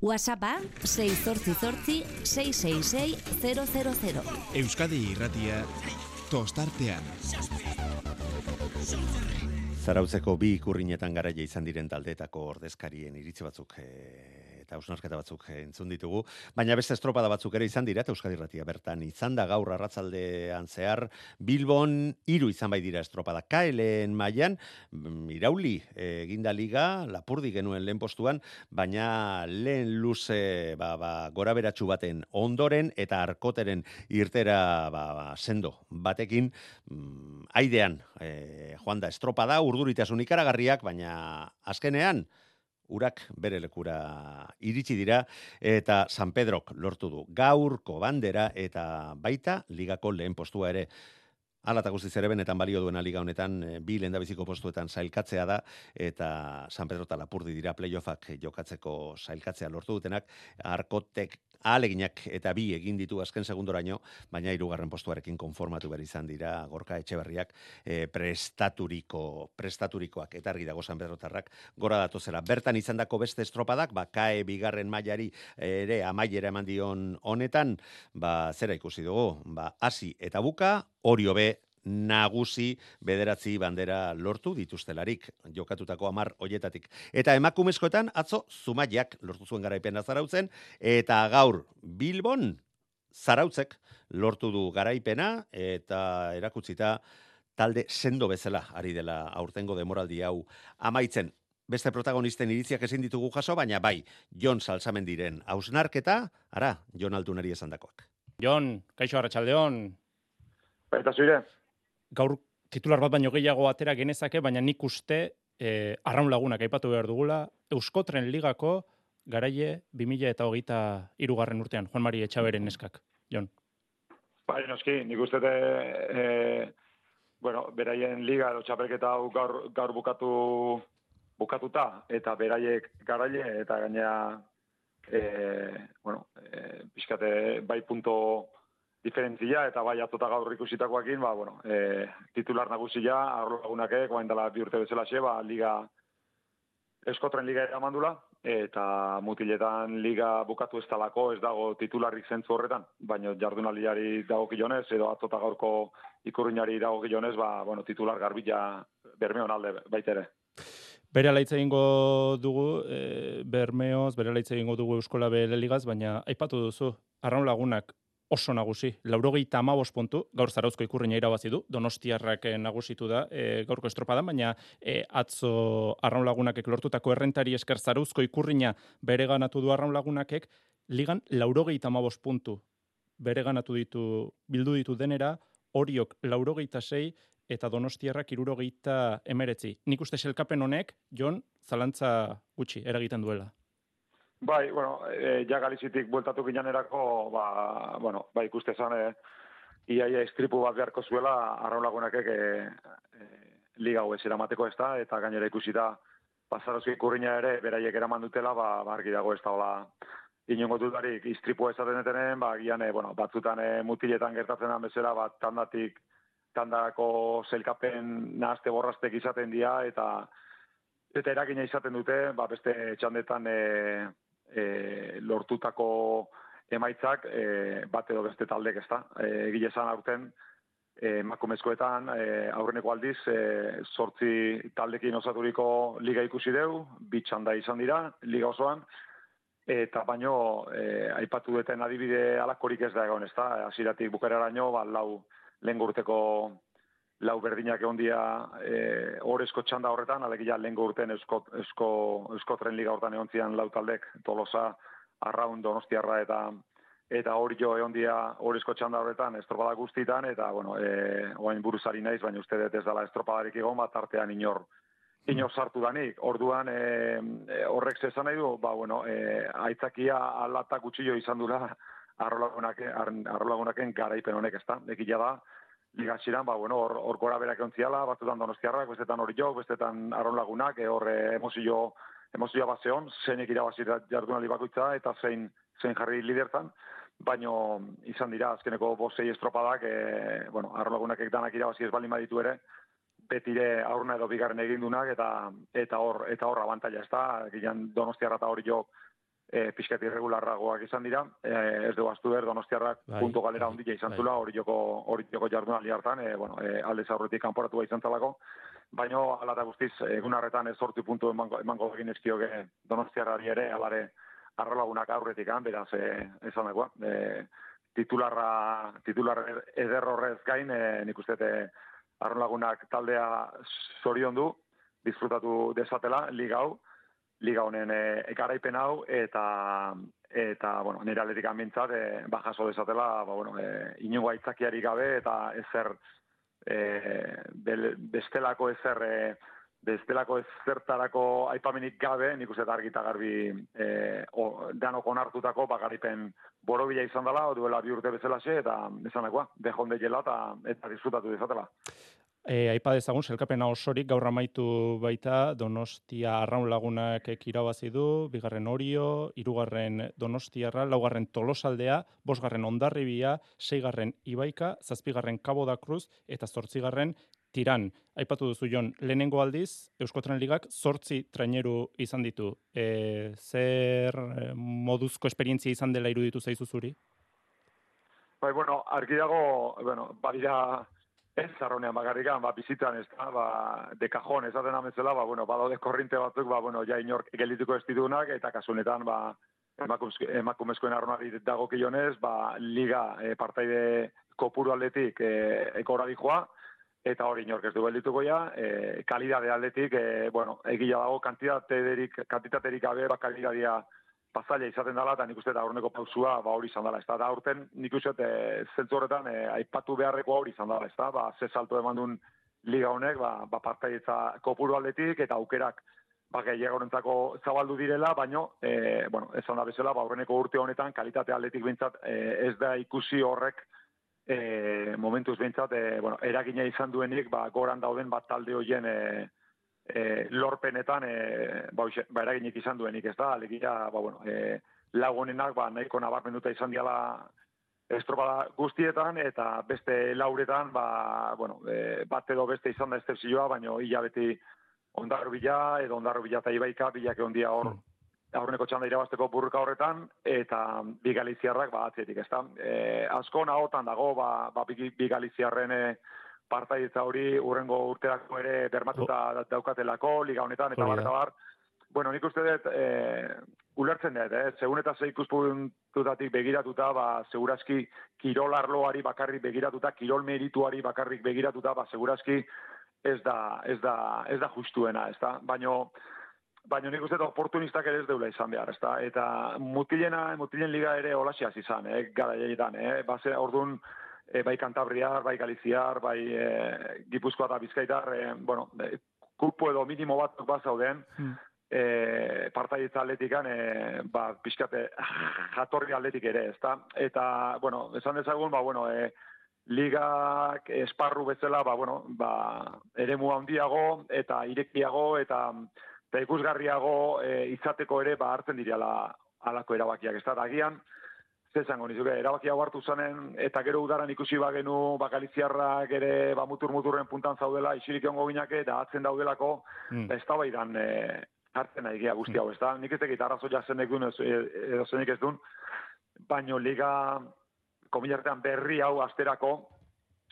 WhatsAppa 688 666 000. Euskadi Irratia tostartean. Zarautzeko bi ikurrinetan garaia izan diren taldeetako ordezkarien iritzi batzuk eh, eta ausnarketa batzuk entzun ditugu, baina beste estropada batzuk ere izan dira eta Euskadi Irratia bertan izan da gaur arratzaldean zehar. Bilbon hiru izan bai dira estropada. KLen mailan mm, irauli eh, eginda liga lapurdi genuen lehen postuan, baina lehen luze ba, ba, gora beratxu baten ondoren eta arkoteren irtera ba, ba, sendo batekin mm, aidean e, joan da estropada. Urduritasun ikaragarriak, baina azkenean urak bere lekura iritsi dira eta San Pedrok lortu du. Gaurko bandera eta baita ligako lehen postua ere. Hala eta guztiz ere benetan balio duena liga honetan e, bi lendabiziko postuetan sailkatzea da eta San Pedro eta Lapurdi dira playoffak jokatzeko sailkatzea lortu dutenak. Arkotek aleginak eta bi egin ditu azken segundoraino, baina hirugarren postuarekin konformatu behar izan dira gorka etxeberriak e, prestaturiko, prestaturikoak eta argi dago San Pedro tarrak gora datu zela. Bertan izan dako beste estropadak, ba, kae bigarren mailari ere amaiera eman dion honetan, ba, zera ikusi dugu, ba, hasi eta buka, Orio B nagusi bederatzi bandera lortu dituztelarik jokatutako amar hoietatik. Eta emakumezkoetan atzo zumaiak lortu zuen garaipena zarautzen eta gaur Bilbon zarautzek lortu du garaipena eta erakutzita talde sendo bezala ari dela aurtengo demoraldi hau amaitzen. Beste protagonisten iritziak ezin ditugu jaso, baina bai, Jon Salsamen diren hausnarketa, ara, Jon Altunari esan dakoak. Jon, kaixo arratsaldeon. Baita zuire. Gaur titular bat baino gehiago atera genezake, baina nik uste e, arraun lagunak aipatu behar dugula, Euskotren ligako garaie 2000 eta hogeita irugarren urtean, Juan Mari Etxaberen neskak, Jon. Bai, noski, nik uste e, bueno, beraien liga edo txapelketa gaur, gaur bukatu bukatuta, eta beraiek garaile, eta gainea, e, bueno, e, pixkate bai punto diferentzia eta bai atzota gaur ikusitakoakin, ba, bueno, e, titular nagusia, arlo lagunakek, bain dela bi urte bezala xe, ba, liga, eskotren liga eramandula, eta mutiletan liga bukatu ez talako, ez dago titularrik zentzu horretan, baina jardunaliari dago kilonez, edo atzota gaurko ikurriñari dago kilonez, ba, bueno, titular garbila bermeon alde baitere. Bere alaitza egingo dugu, e, bermeoz, bere alaitza egingo dugu Euskola Bele Ligaz, baina aipatu duzu, arraun lagunak, oso nagusi. Laurogeita amabos puntu, gaur zarauzko ikurriña irabazi du, donostiarrak eh, nagusitu da e, gaurko estropadan, baina e, atzo arraun lagunakek lortutako errentari esker zarauzko ikurriña bere ganatu du arraun lagunakek, ligan laurogeita amabos puntu bere ganatu ditu, bildu ditu denera, horiok laurogeita sei, eta donostiarrak irurogeita emeretzi. Nik uste selkapen honek, Jon, zalantza gutxi, eragiten duela. Bai, bueno, e, ja galizitik bueltatu ginanerako, ba, bueno, bai ikuste zan, e, iaia estripu bat beharko zuela, arraun lagunakek e, e, liga hau eramateko ez da, eta gainera ikusi da, pasarozki ikurriña ere, beraiek eraman dutela, ba, bargi dago ez da, hola, inongo dudarik istripu ezaten etenen, ba, gian, e, bueno, batzutan e, mutiletan gertatzen da bezala, bat tandatik, tandako zelkapen nahazte borrastek izaten dira, eta eta eragina izaten dute, ba, beste txandetan e, e, lortutako emaitzak e, bat edo beste taldek ez da. E, Egile zan aurten, e, makumezkoetan, e, aurreneko aldiz, e, sortzi taldekin osaturiko liga ikusi deu, bitxan da izan dira, liga osoan, eta baino, e, aipatu duten adibide alakorik ez da egon, ez da, asiratik bukeraraino, ba, lau lehen urteko lau berdinak egon dia e, orezko txanda horretan, alegia lehen urten eusko, eusko, eusko tren liga horretan egon zian lau taldek, tolosa, arraun, donostiarra eta eta hori jo egon dia orezko txanda horretan estropada guztitan, eta bueno, e, oain buruzari naiz, baina uste dut ez dela estropadarik egon, bat artean inor, inor sartu danik. Orduan, e, e, horrek zezan nahi du, ba, bueno, e, aitzakia alatak utxillo izan dura, arrolagunaken garaipen honek ez da, da, liga ba, bueno, hor, hor gora berak ontziala, batzutan donostiarrak, bestetan hori jo, bestetan aron lagunak, e, hor e, emozio, emozioa bat zeon, zeinek irabazi jardunaldi bakoitza, eta zein, zein jarri lidertan, baino izan dira, azkeneko bosei estropadak, e, bueno, aron lagunak ekdanak irabazi ez baldin baditu ere, betire aurna edo bigarren egindunak, eta eta hor eta hor abantaila ez da, gian donostiarra eta hori jo, e, pixkat irregularragoak izan dira, e, ez dugu astu ber, donostiarrak Bai, puntu galera bai, izan bai. zula, hori joko, hori joko jardunaldi hartan, e, bueno, e, alde zaurretik kanporatua izan zalako, baino ala eta guztiz, egun harretan ez sortu puntu emango, emango egin ezkioge donostiarrari ere, alare arrolagunak aurretik, han, beraz, e, esan dagoa, e, titularra, titular eder horrez gain, e, nik uste arrolagunak taldea zorion du, disfrutatu desatela, liga hau, liga honen e, garaipen hau eta eta bueno, nire aldetik amintzat e, ba jaso desatela, ba bueno, e, inungo aitzakiari gabe eta ezer e, bel- bestelako ezer e, bestelako ezertarako aipamenik gabe, nik uste dut argi eta garbi e, o, danok onartutako bagaripen borobila izan dela, duela bi urte bezalaxe, eta esanakoa, dejonde jela eta, eta disfrutatu dezatela. E, aipa dezagun, selkapena osorik gaur amaitu baita Donostia arraun lagunak irabazi du, bigarren Orio, hirugarren Donostiarra, laugarren Tolosaldea, bosgarren Ondarribia, seigarren Ibaika, zazpigarren Cabo da Cruz eta zortzigarren Tiran. Aipatu duzu Jon, lehenengo aldiz Euskotren Ligak zortzi traineru izan ditu. E, zer eh, moduzko esperientzia izan dela iruditu zaizu zuri? Bai, bueno, argi dago, bueno, badira ez zarronean bakarrikan, ba, bizitan ez da, ba, de cajon esaten ametzela, ba, bueno, badaude korrinte batzuk, ba, bueno, ja inork gelituko ez ditunak, eta kasunetan, ba, emakumezko- emakumezkoen arronari dago kionez, ba, liga e, partaide kopuru aldetik e, ekora dijoa, eta hori inork ez du geldituko ja, e, kalidade aldetik, e, bueno, egia dago kantitaterik, kantitaterik gabe, ba, kalidadia pasaia izaten dela, eta nik uste da aurreneko pausua ba, hori izan dela. Ez da, da aurten nik uste e, zentzu horretan e, aipatu beharreko hori izan dela. Ez da, ba, ze salto eman duen liga honek, ba, ba partaietza kopuru aldetik, eta aukerak ba, gehiagorentzako zabaldu direla, baino, e, bueno, esan da bezala, ba, aurreneko urte honetan, kalitate aldetik bintzat, e, ez da ikusi horrek e, momentuz bintzat, e, bueno, eragina izan duenik, ba, goran dauden bat talde hoien e, e, lorpenetan e, ba, ba, eraginik izan duenik, ez da, alegia, ba, bueno, e, lagunenak ba, nahiko nabarmenduta izan diala estropada guztietan, eta beste lauretan, ba, bueno, e, bat edo beste izan da estepzioa, baino hilabeti ondarro bila, edo ondarro bila eta ibaika, bilak ondia hor, aurreneko txanda irabazteko burruka horretan, eta bi galiziarrak, ba, atzetik, ez da. E, asko nahotan dago, ba, ba bi, bi galiziarren e, partaidetza hori urrengo urterako ere bermatuta daukatelako, liga honetan, eta bar, da. eta bar. Bueno, nik uste dut, e, ulertzen dut, eh? segun eta zei ikuspuntutatik begiratuta, ba, segurazki kirolarloari bakarrik begiratuta, kirol merituari bakarrik begiratuta, ba, segurazki ez da, ez da, ez da justuena, ez da? Baino, baina nik uste dut oportunistak ere ez deula izan behar, ezta? Eta mutilena, mutilen liga ere olasiaz izan, eh, gara jaietan, eh? Base, orduan, e, bai Kantabriar, bai Galiziar, bai e, Gipuzkoa eta Bizkaitar, e, bueno, e, kupo edo minimo bat bazauden, Hmm. e, partaietza atletikan, e, ba, pixkate jatorri atletik ere, ezta? Eta, bueno, esan dezagun, ba, bueno, e, ligak esparru bezala, ba, bueno, ba, eremu handiago eta irekiago eta eta ikusgarriago e, izateko ere ba hartzen direla alako erabakiak, ez da, Da, agian, ze esango nizuke, erabaki hau hartu zanen, eta gero udaran ikusi bagenu, ba, Galiziarrak ere, ba, mutur-muturren puntan zaudela, isilik ongo ginake, da atzen daudelako, Mm. ez da baidan e, hartzen nahi guzti hau, ez da? Nik ez tekit arrazoia zenek duen, ez- e- edo zenik ez duen, baino liga, komilartean berri hau asterako,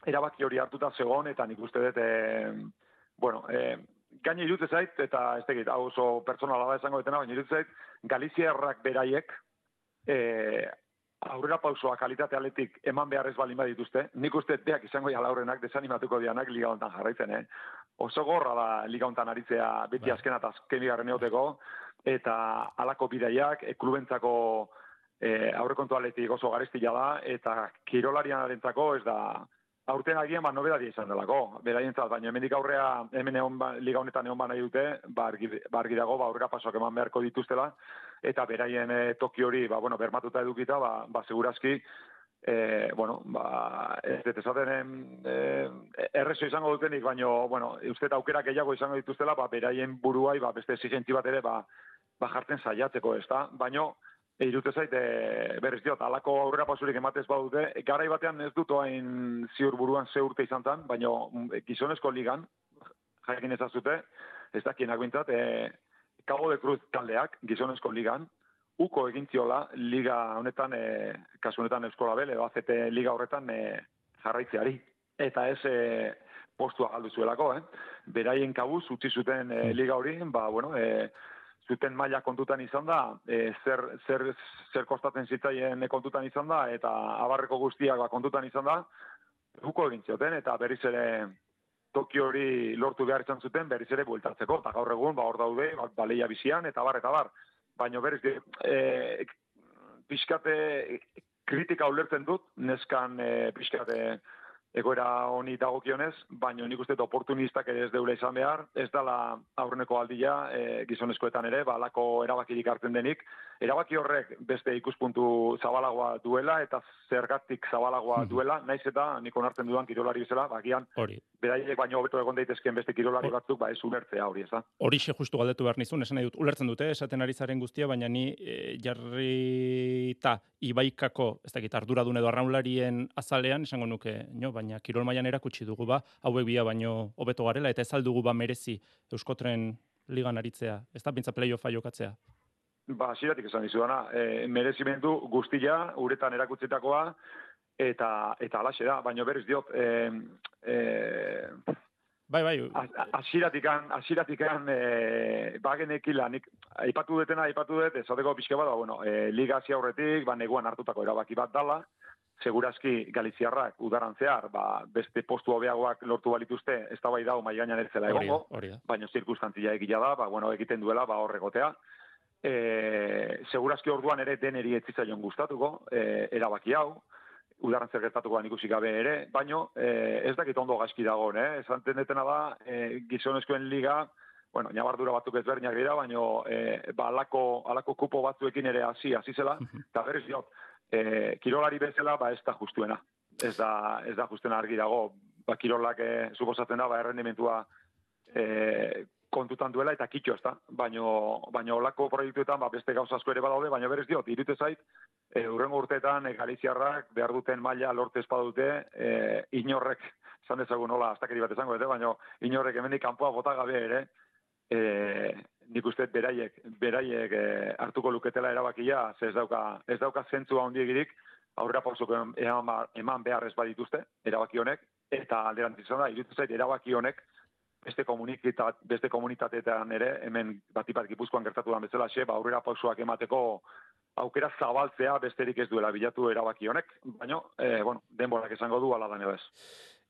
erabaki hori hartuta zegoen, eta nik uste dut, e, bueno, e, gaine irute zait, eta ez tekit, hau oso pertsonala da esango detena, baina irute zait, Galiziarrak beraiek, e, aurrera pausoa kalitate aletik eman behar ez balin badituzte, nik uste beak izango ja laurrenak desanimatuko dianak liga hontan jarraitzen, eh? Oso gorra da liga hontan aritzea beti Bai. azkena eta azken bigarren eoteko, eta alako bidaiak, e, klubentzako e, aurrekontu aletik oso garestila da, eta kirolarianarentzako ez da, aurten agian ba nobedadia izan delako, beraientzat, baina hemendik aurrea hemen egon ba, liga honetan egon ba nahi dute, ba argi, ba argi dago, ba aurrera pasoak eman beharko dituztela, eta beraien e, toki hori, ba, bueno, bermatuta edukita, ba, ba segurazki, e, bueno, ba, ez dut esaten e, errezo izango dutenik, baino, bueno, uste aukera gehiago izango dituztela, ba, beraien buruai, ba, beste exigentzi bat ere, ba, ba jartzen saiatzeko, ez da? Baino, e, irute zait, e, berriz diot, alako aurrera pasurik ematez badute, garai batean ez dut hain ziur buruan ze urte izan tan, baino, mm, gizonezko ligan, jakin ezazute, ez dakienak bintzat, e, Cabo de Cruz taldeak, gizonezko ligan, uko egin ziola liga honetan, e, kasu honetan Euskola Bel, edo ACT liga horretan e, jarraitzeari. Eta ez e, postua galdu zuelako, eh? Beraien kabuz, utzi zuten e, liga hori, ba, bueno, e, zuten maila kontutan izan da, e, zer, zer, zer kostatzen zitzaien kontutan izan da, eta abarreko guztiak ba, kontutan izan da, uko egin zioten, eta berriz ere Tokio hori lortu behar izan zuten, berriz ere bueltatzeko, eta gaur egun, ba, hor daude, ba, baleia bizian, eta bar, eta bar. Baina berriz, e, pixkate kritika ulertzen dut, neskan e, pixkate egoera honi dagokionez, baina nik uste oportunistak ere ez deule izan behar, ez dala aurreneko aldia e, gizonezkoetan ere, balako erabakirik hartzen denik, erabaki horrek beste ikuspuntu zabalagoa duela eta zergatik zabalagoa hmm. duela, naiz eta nik onartzen dudan kirolari bezala, bakian, hori. beraiek baino hobeto egon daitezkeen beste kirolari batzuk, ba ez ulertzea hori, ez da? Hori xe justu galdetu behar nizun, esan dut, ulertzen dute, esaten ari zaren guztia, baina ni e, jarrita ibaikako, ez dakit, arduradun edo arraularien azalean, esango nuke, no, baina kirol mailan erakutsi dugu ba, hauek bia baino hobeto garela, eta ez aldugu ba merezi Euskotren ligan aritzea, ez da bintza playoffa jokatzea? Ba, ziratik esan dizu dana, e, merezimendu guztia, uretan erakutzitakoa, eta eta alaxe da, baina berriz diot, e, e, Bai, bai. Asiratikan, asiratikan, e, bagenekila, nik, aipatu detena, aipatu dut, esateko pixke bada, bueno, e, liga aurretik, ba, neguan hartutako erabaki bat dala, segurazki Galiziarrak udaran zehar, ba, beste postu hobeagoak lortu balituzte, ez da bai dau mai gainan ez zela egongo, baina zirkustantzia egila da, ba, bueno, egiten duela, ba, horregotea. E, segurazki orduan ere deneri etzitzaion gustatuko, e, erabaki hau, udaran zer gertatuko ikusi gabe ere, baino e, ez dakit ondo gaizki dago, eh? esan detena da, e, gizonezkoen liga, bueno, nabardura batzuk ezberdinak dira, baino e, ba, alako, alako kupo batzuekin ere hasi hasi zela, eta berriz diot, e, kirolari bezala ba ez da justuena. Ez da, ez da justuena argi dago, ba, kirolak e, suposatzen da, ba, errendimentua e, kontutan duela eta kitxo ez da. Baino, baino olako proiektuetan ba, beste gauza asko ere badaude, baina berez diot, irute zait, e, urrengo urteetan e, Galiziarrak behar duten maila lorte espadute, e, inorrek, zan dezagun nola, aztakeri bat esango, ete, baino inorrek hemenik kanpoa bota gabe ere, e, nik uste beraiek, beraiek e, hartuko luketela erabakia, ze ez dauka, ez dauka zentzua ondiegirik, aurrera pausok eman, eman behar ez badituzte, erabaki honek, eta alderantz izan da, irutu zait, erabaki honek, beste komunitat, beste komunitateetan ere, hemen batipat gipuzkoan gertatu da bezala, xe, ba, aurrera pausoak emateko aukera zabaltzea besterik ez duela bilatu erabaki honek, baina, e, bueno, denborak esango du ala da ez.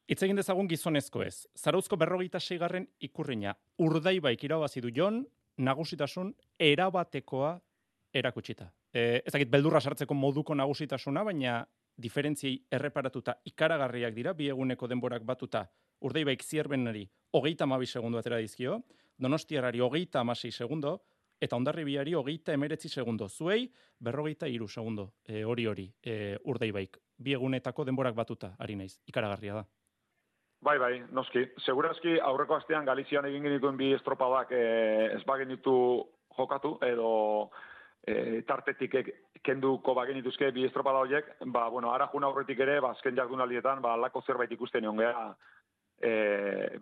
Itz egin dezagun gizonezko ez. Zarauzko berrogeita seigarren ikurriña. Urdai baik irabazi du jon, nagusitasun erabatekoa erakutsita. E, ez dakit beldurra sartzeko moduko nagusitasuna, baina diferentziei erreparatuta ikaragarriak dira, bi eguneko denborak batuta urdei baik zierbenari hogeita amabi segundo atera dizkio, donostiarari hogeita amasei segundo, eta ondarri biari hogeita emeretzi segundo. Zuei, berrogeita iru segundo, e, hori hori, e, urdei baik. Bi egunetako denborak batuta, ari naiz, ikaragarria da. Bai, bai, noski. Segurazki aurreko astean Galizian egin genituen bi estropadak e, ez bagen ditu jokatu, edo e, tartetik kenduko bagen dituzke bi estropada horiek, ba, bueno, ara juna aurretik ere, ba, azken jardunaldietan, ba, lako zerbait ikusten nion geha e,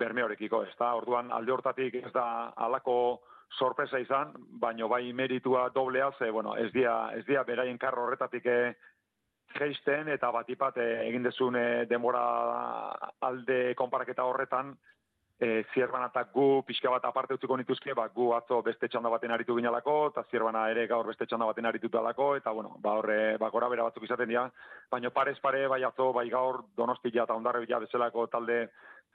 berme horrekiko, ez da, orduan alde hortatik ez da alako sorpresa izan, baino bai meritua doblea, ze, bueno, ez dia, ez dia beraien karro horretatik e, geisten eta batipat e, egin dezun e, demora alde konparaketa horretan e, zierbana eta gu pixka bat aparte utziko nituzke, ba, gu atzo beste txanda baten aritu ginalako, eta zierbana ere gaur beste txanda baten aritu alako, eta bueno, ba horre, ba gora bera batzuk izaten dira, baina parez pare, bai atzo, bai gaur, donostia eta ondarre bila bezalako talde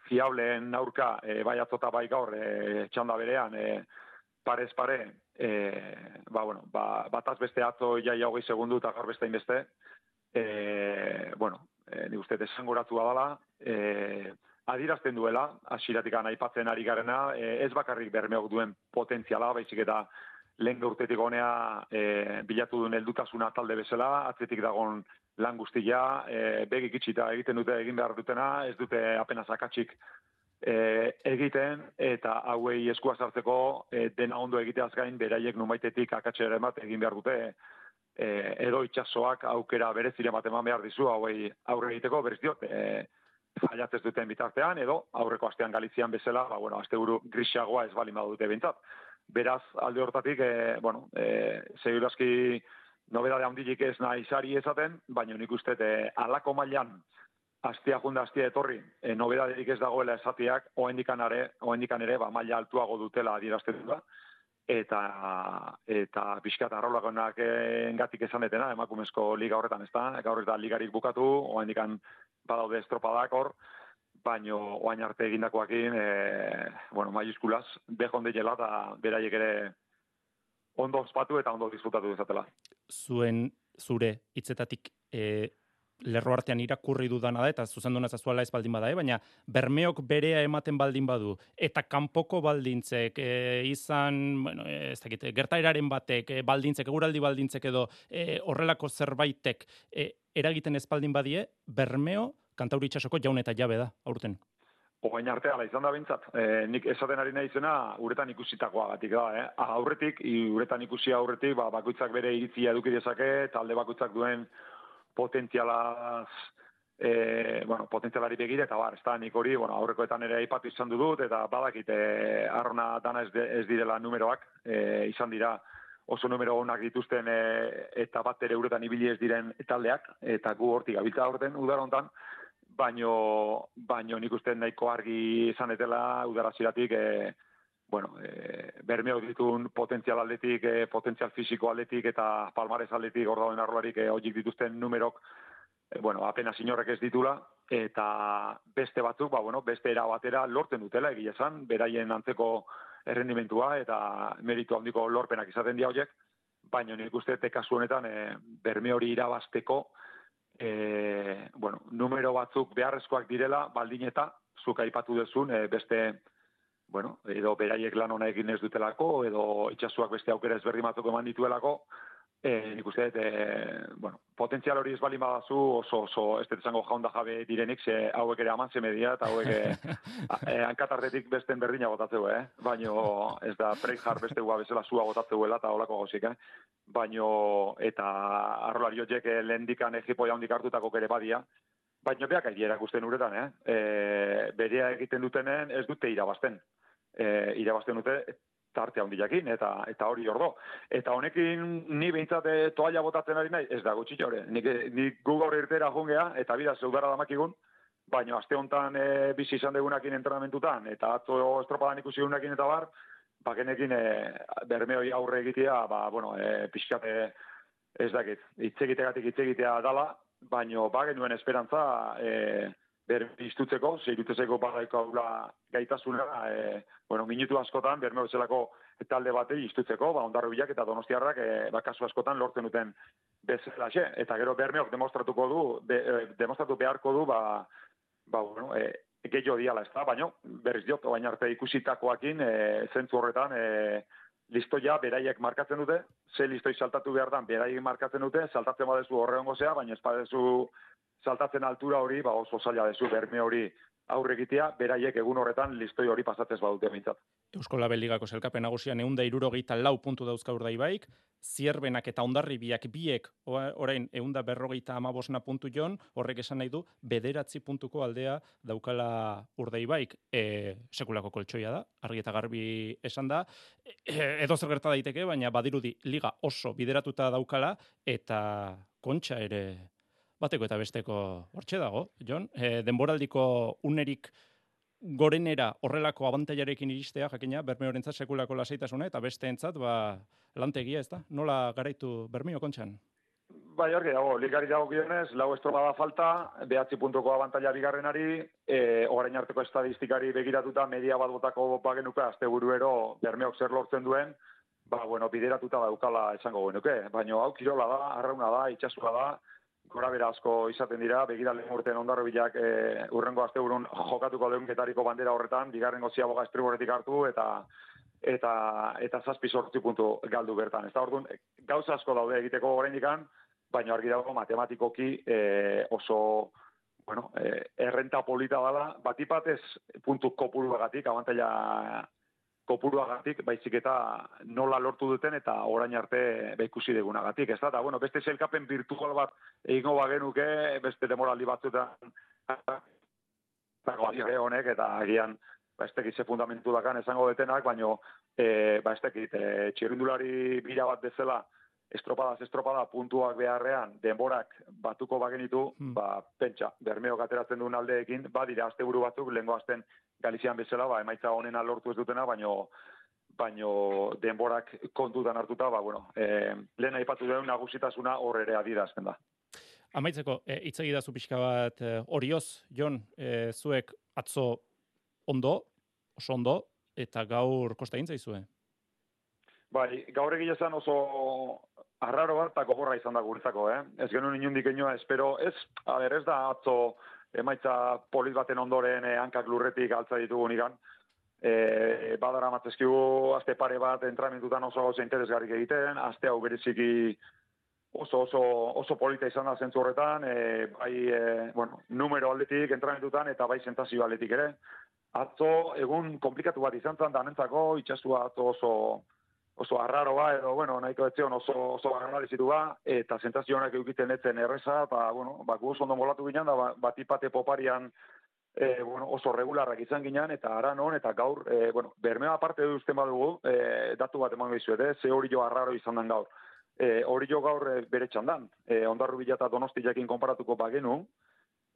fiableen aurka, e, bai atzo eta bai gaur, e, txanda berean, e, parez pare, e, ba bueno, ba, bataz beste atzo jaia hogei segundu eta gaur beste inbeste, e, bueno, e, ni uste desangoratu dala, e, adirazten duela, asiratik aipatzen ari garena, e, ez bakarrik bermeok duen potentziala, baizik eta lehen urtetik honea e, bilatu duen heldutasuna talde bezala, atzetik dagon lan guztia, e, begik itxita egiten dute egin behar dutena, ez dute apenas akatsik e, egiten, eta hauei eskua sartzeko e, dena ondo egiteaz gain, beraiek numaitetik akatxera bat egin behar dute, e, edo itxasoak aukera berezire bat eman behar dizu, hauei aurre egiteko, berez diot, e, faiatzez duten bitartean, edo aurreko astean Galizian bezala, ba, bueno, aste buru grisagoa ez bali dute bintzat. Beraz, alde hortatik, e, bueno, e, segurazki nobedade handilik ez nahi sari ezaten, baina nik uste e, alako mailan astia junda astia etorri, e, nobedaderik ez dagoela esatiak, oendikan ere, oendikan ere, ba, maila altuago dutela adierazten da, eta eta pixkat arrolakoenak engatik esan detena, emakumezko liga horretan, ez da, gaur eta ligarik bukatu, oendikan badaude estropadak hor, baino oain arte egindakoakin, e, bueno, maiuskulaz, behonde jela eta beraiek ere ondo ospatu eta ondo disfrutatu dezatela. Zuen, zure, hitzetatik e, lerro artean irakurri dudana da, eta zuzendu nazazuala ez baldin bada, eh? baina bermeok berea ematen baldin badu, eta kanpoko baldintzek, e, izan, bueno, ez dakit, gertaeraren batek, e, baldintzek, eguraldi baldintzek edo e, horrelako zerbaitek e, eragiten ez baldin badie, bermeo kantauri itxasoko jaun eta jabe da, aurten. Ogain arte, ala izan da bintzat. E, nik esaten ari nahi zena, uretan ikusitakoa gatik da, eh? Aurretik, uretan ikusi aurretik, ba, bakoitzak bere iritzia eduki dezake, talde bakoitzak duen potentzialaz, e, bueno, potentzialari begire, eta bar, ez nik hori, bueno, aurrekoetan ere aipatu izan dut, eta badakit, e, arrona dana ez, ez direla numeroak, e, izan dira, oso numero onak dituzten e, eta bat ere uretan ibili ez diren taldeak, eta gu hortik gabiltza horten udarontan, baino baino nik uste nahiko argi izan etela udara ziratik e, bueno, e, bermeo ditun potentzial aldetik, e, potentzial fisiko aldetik eta palmares aldetik hor dauen arrolarik e, dituzten numerok e, bueno, apenas inorrek ez ditula. Eta beste batzuk, ba, bueno, beste era batera lorten dutela egia esan, beraien antzeko errendimentua eta meritu handiko lorpenak izaten dia horiek, baina nik uste kasu honetan e, berme hori irabasteko e, bueno, numero batzuk beharrezkoak direla, baldin eta, zuk aipatu dezun, e, beste, bueno, edo beraiek lan hona egin ez dutelako, edo itxasuak beste aukera ezberri batzuk eman dituelako, E, nik uste, e, bueno, potentzial hori ez balin badazu oso, oso, ez dut zango jaunda jabe direnik, ze hauek ere aman zemedia, eta hauek e, hankatartetik besten berdina gotatzeu, eh? Baino, ez da, preik beste gua bezala zua gotatzeuela, eta holako gozik, eh? Baino, eta arrolari horiek lehendikan egipo jaundik hartutako kere badia, baino beak aidi erakusten uretan, eh? E, berea egiten dutenen ez dute irabazten. E, irabazten dute, tarte handiakin eta eta hori ordo. Eta honekin ni beintzat eh, toalla botatzen ari nahi, ez da gutxi jore. Nik ni Google irtera jungea eta bida zeudara damakigun, baina aste hontan e, bizi izan degunakin entrenamentutan eta atzo estropadan ikusi unakin eta bar, ba genekin e, bermeoi aurre egitea, ba bueno, e, pixkat ez dakit, hitz egitegatik hitz egitea dala, baino ba genuen esperantza e, ber istutzeko, zeirutezeko badaiko aula gaitasuna, e, bueno, minutu askotan, berme bezalako talde batei istutzeko, ba, ondarro bilak eta donostiarrak, e, ba, kasu askotan lortzen duten bezala, xe? eta gero bermeok demostratuko du, de, e, demostratu beharko du, ba, ba bueno, e, gehiago diala, ez da, baina, berriz diot, baina arte ikusitakoakin, e, zentzu horretan, e, listoia beraiek markatzen dute, ze listoi saltatu behar dan, beraiek markatzen dute, saltatzen badezu horre zea, baina ez badezu saltatzen altura hori, ba oso zaila dezu berme hori aurre egitea, beraiek egun horretan listoi hori pasatzez badute bintzat. Eusko Labeligako zelkapen nagusian eunda irurogeita lau puntu dauzka urdai baik, zierbenak eta ondarri biak biek orain eunda berrogeita amabosna puntu jon, horrek esan nahi du, bederatzi puntuko aldea daukala urdai baik, e, sekulako koltsoia da, argi eta garbi esan da, e, edo zer gerta daiteke, baina badirudi liga oso bideratuta daukala, eta kontxa ere bateko eta besteko hortxe dago, Jon. E, denboraldiko unerik gorenera horrelako abantaiarekin iristea, jakina, bermeorentzat sekulako lasaitasuna, eta besteentzat, ba, lantegia ez da? Nola garaitu bermeo kontxan? Bai, hori dago, ligari dago gionez, lau estropa da falta, behatzi puntuko abantaila bigarrenari, e, orain arteko estadistikari begiratuta, media bat botako bagenuka, azte buruero, bermeok zer lortzen duen, ba, bueno, bideratuta daukala esango genuke, baina hau kirola da, arrauna da, itxasua da, gora bera asko izaten dira, begira lehen urtean ondarro bilak e, urrengo azte urun jokatuko leunketariko bandera horretan, bigarren gozia boga espriboretik hartu, eta eta eta zazpi sortzi puntu galdu bertan. Ez da orduan, gauza asko daude egiteko ikan, baina argi dago matematikoki e, oso bueno, e, errenta polita dala, batipatez puntu kopuru agatik, abantaila kopuruagatik, baizik eta nola lortu duten eta orain arte ba ikusi degunagatik, ez da? Da, bueno, beste zelkapen virtual bat egingo bagenuke, beste demoraldi batzuetan honek eta agian ba, ez tekit ze fundamentu dakan esango detenak, baino, e, ba, ez tekit, e, txirrindulari bira bat bezala, estropadaz estropada puntuak beharrean, denborak batuko bagenitu, Hmm. ba, pentsa, bermeok ateratzen duen aldeekin, badira asteburu batzuk, lehengo asten Galizian bezala, ba, emaitza honena lortu ez dutena, baino, baino denborak kontutan hartuta, ba, bueno, e, lehen aipatu duen nagusitasuna hor ere adirazten da. Amaitzeko, e, hitz egidazu pixka bat e, orioz, Jon, e, zuek atzo ondo, oso ondo, eta gaur kosta egin zaizue. Bai, gaur egia esan oso arraro bat eta gogorra izan da guretzako, eh? Ez genuen inundik inoa, espero, ez, a ber, ez da atzo emaitza polit baten ondoren eh, hankak lurretik altza ditugu nigan. E, badara matzezkigu aste pare bat entramentutan oso oso interesgarrik egiten, aste hau bereziki oso oso oso polita izan da zentzu horretan, e, bai e, bueno, numero aldetik entramentutan eta bai sentazio aldetik ere. Atzo egun komplikatu bat izan zen danentzako, itxasua atzo oso oso arraroa edo bueno, nahiko etzion oso oso analizitu ba eta sentazio honak edukiten etzen erresa, ba bueno, ba oso ondo molatu ginen da ba, batipate poparian e, bueno, oso regularrak izan ginen eta ara non eta gaur e, bueno, bermea aparte duzten badugu, e, datu bat emango dizuet, eh, ze hori jo arraro izan den gaur. E, hori jo gaur e, bere txandan. E, ondarru bila eta donostiakin konparatuko bagenu,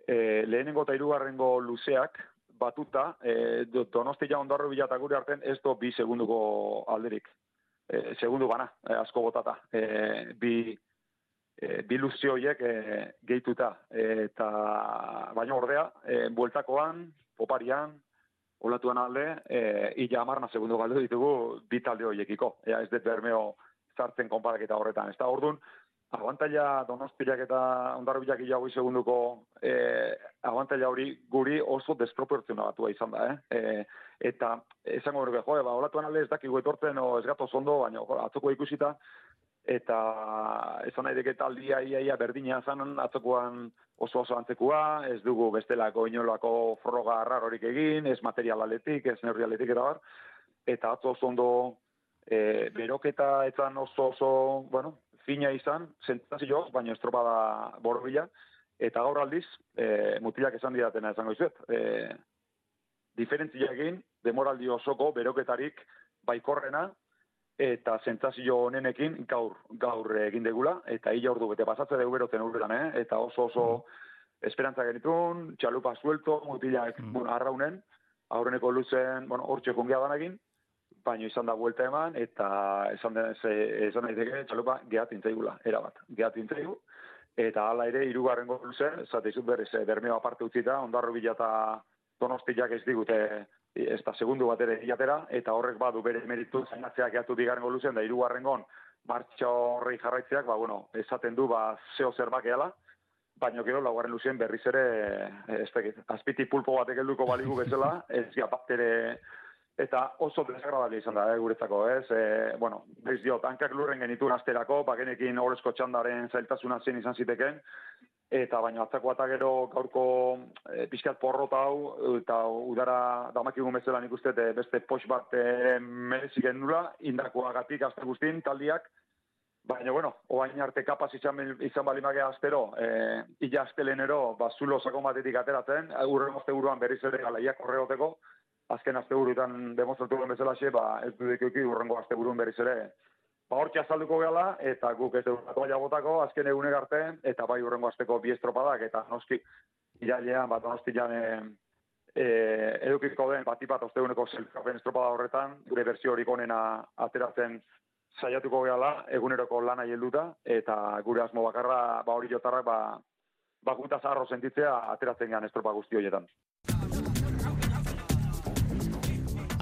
e, lehenengo eta hirugarrengo luzeak batuta, e, do- donostia ondarru bila gure arten ez do bi segunduko alderik. E, segundu bana, e, asko botata. E, bi, e, bi luzio e, gehituta. E, eta baina ordea, e, bueltakoan, poparian, olatuan alde, e, illa amarna segundu galdu ditugu bi talde horiekiko. Ea ez dut bermeo sartzen konparaketa horretan. Ez da, orduan, abantaila donostiak eta ondarbilak ilago segunduko e, abantaila hori guri oso desproportzionatua izan da, eh? E, eta esango nuke, jo, ba, olatuan alde ez dakigu etortzen, o ez gatoz ondo, baina atzoko ikusita, eta esan nahi deket aldia ia, ia berdina zan atzokoan oso oso antzekua, ez dugu bestelako inolako froga arrarorik egin, ez material aletik, ez neurri aletik eta bar, eta atzo oso ondo e, beroketa etzan oso oso, bueno, fina izan, sentzazio, baina estropada borbila, eta gaur aldiz, e, mutilak esan didatena esango izuet, e, diferentzia egin, demoraldi osoko beroketarik baikorrena, eta sentsazio honenekin gaur gaur egin degula, eta hila ordu bete pasatze dugu beroten urretan, eh? eta oso oso esperantza genitun, txalupa suelto, mutilak Mm. bueno, arraunen, aurreneko luzen, bueno, hor txekun egin, baina izan da vuelta eman, eta esan, den, esan daiteke txalupa gehat intzaigula, erabat, gehat intzaigu, eta hala ere, irugarrengo luzen, zate izut berriz, eh, bermeo aparte utzita, ondarro bila eta donostiak ez digute ez da segundu bat ere hilatera, eta horrek badu bere meritu zainatzeak gehiatu bigarrengo luzen, da irugarrengon martxa horrei jarraitzeak, ba, bueno, esaten du, ba, zeo zer bakeala, baina gero laugarren luzien berriz ere, eh, ez dakit, azpiti pulpo batek helduko baligu bezala, ez ja bat eta oso desagradable izan da, eh, guretzako, ez? E, bueno, bez diot, hankak lurren genituen asterako, bagenekin horrezko txandaren zailtasuna zen izan ziteken, eta baina atzako eta gero gaurko e, pixkat porrota hau, eta udara damakigun bezala nik uste eh, beste pox bat e, merezik nula, indakoagatik azte guztin, taldiak, Baina, bueno, oain arte kapaz izan, izan balimake astero, e, illa astelenero, ba, zulo sakon batetik ateratzen, urren azte buruan berriz ere galaiak horregoteko, azken azte buruetan demostratu duen bezala xe, ba, ez du dikuki urrengo azte buruen berriz ere, ba, hortxe azalduko gala, eta guk ez toalla botako, azken egunek arte, eta bai urrengo azteko bi estropadak, eta noski, irailean, bat donostian, e, e, edukiko den, batipat osteguneko zelkapen estropada horretan, gure berzio horik onena ateratzen saiatuko gehala eguneroko lana helduta eta gure asmo bakarra ba hori jotarrak ba bakuta zarro sentitzea ateratzen gean estropa guzti horietan.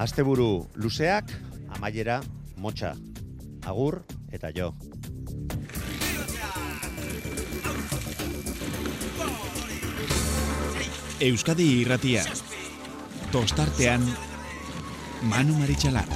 Asteburu luzeak, amaiera motxa. Agur eta jo. Euskadi irratia. Tostartean Manu Marichalar.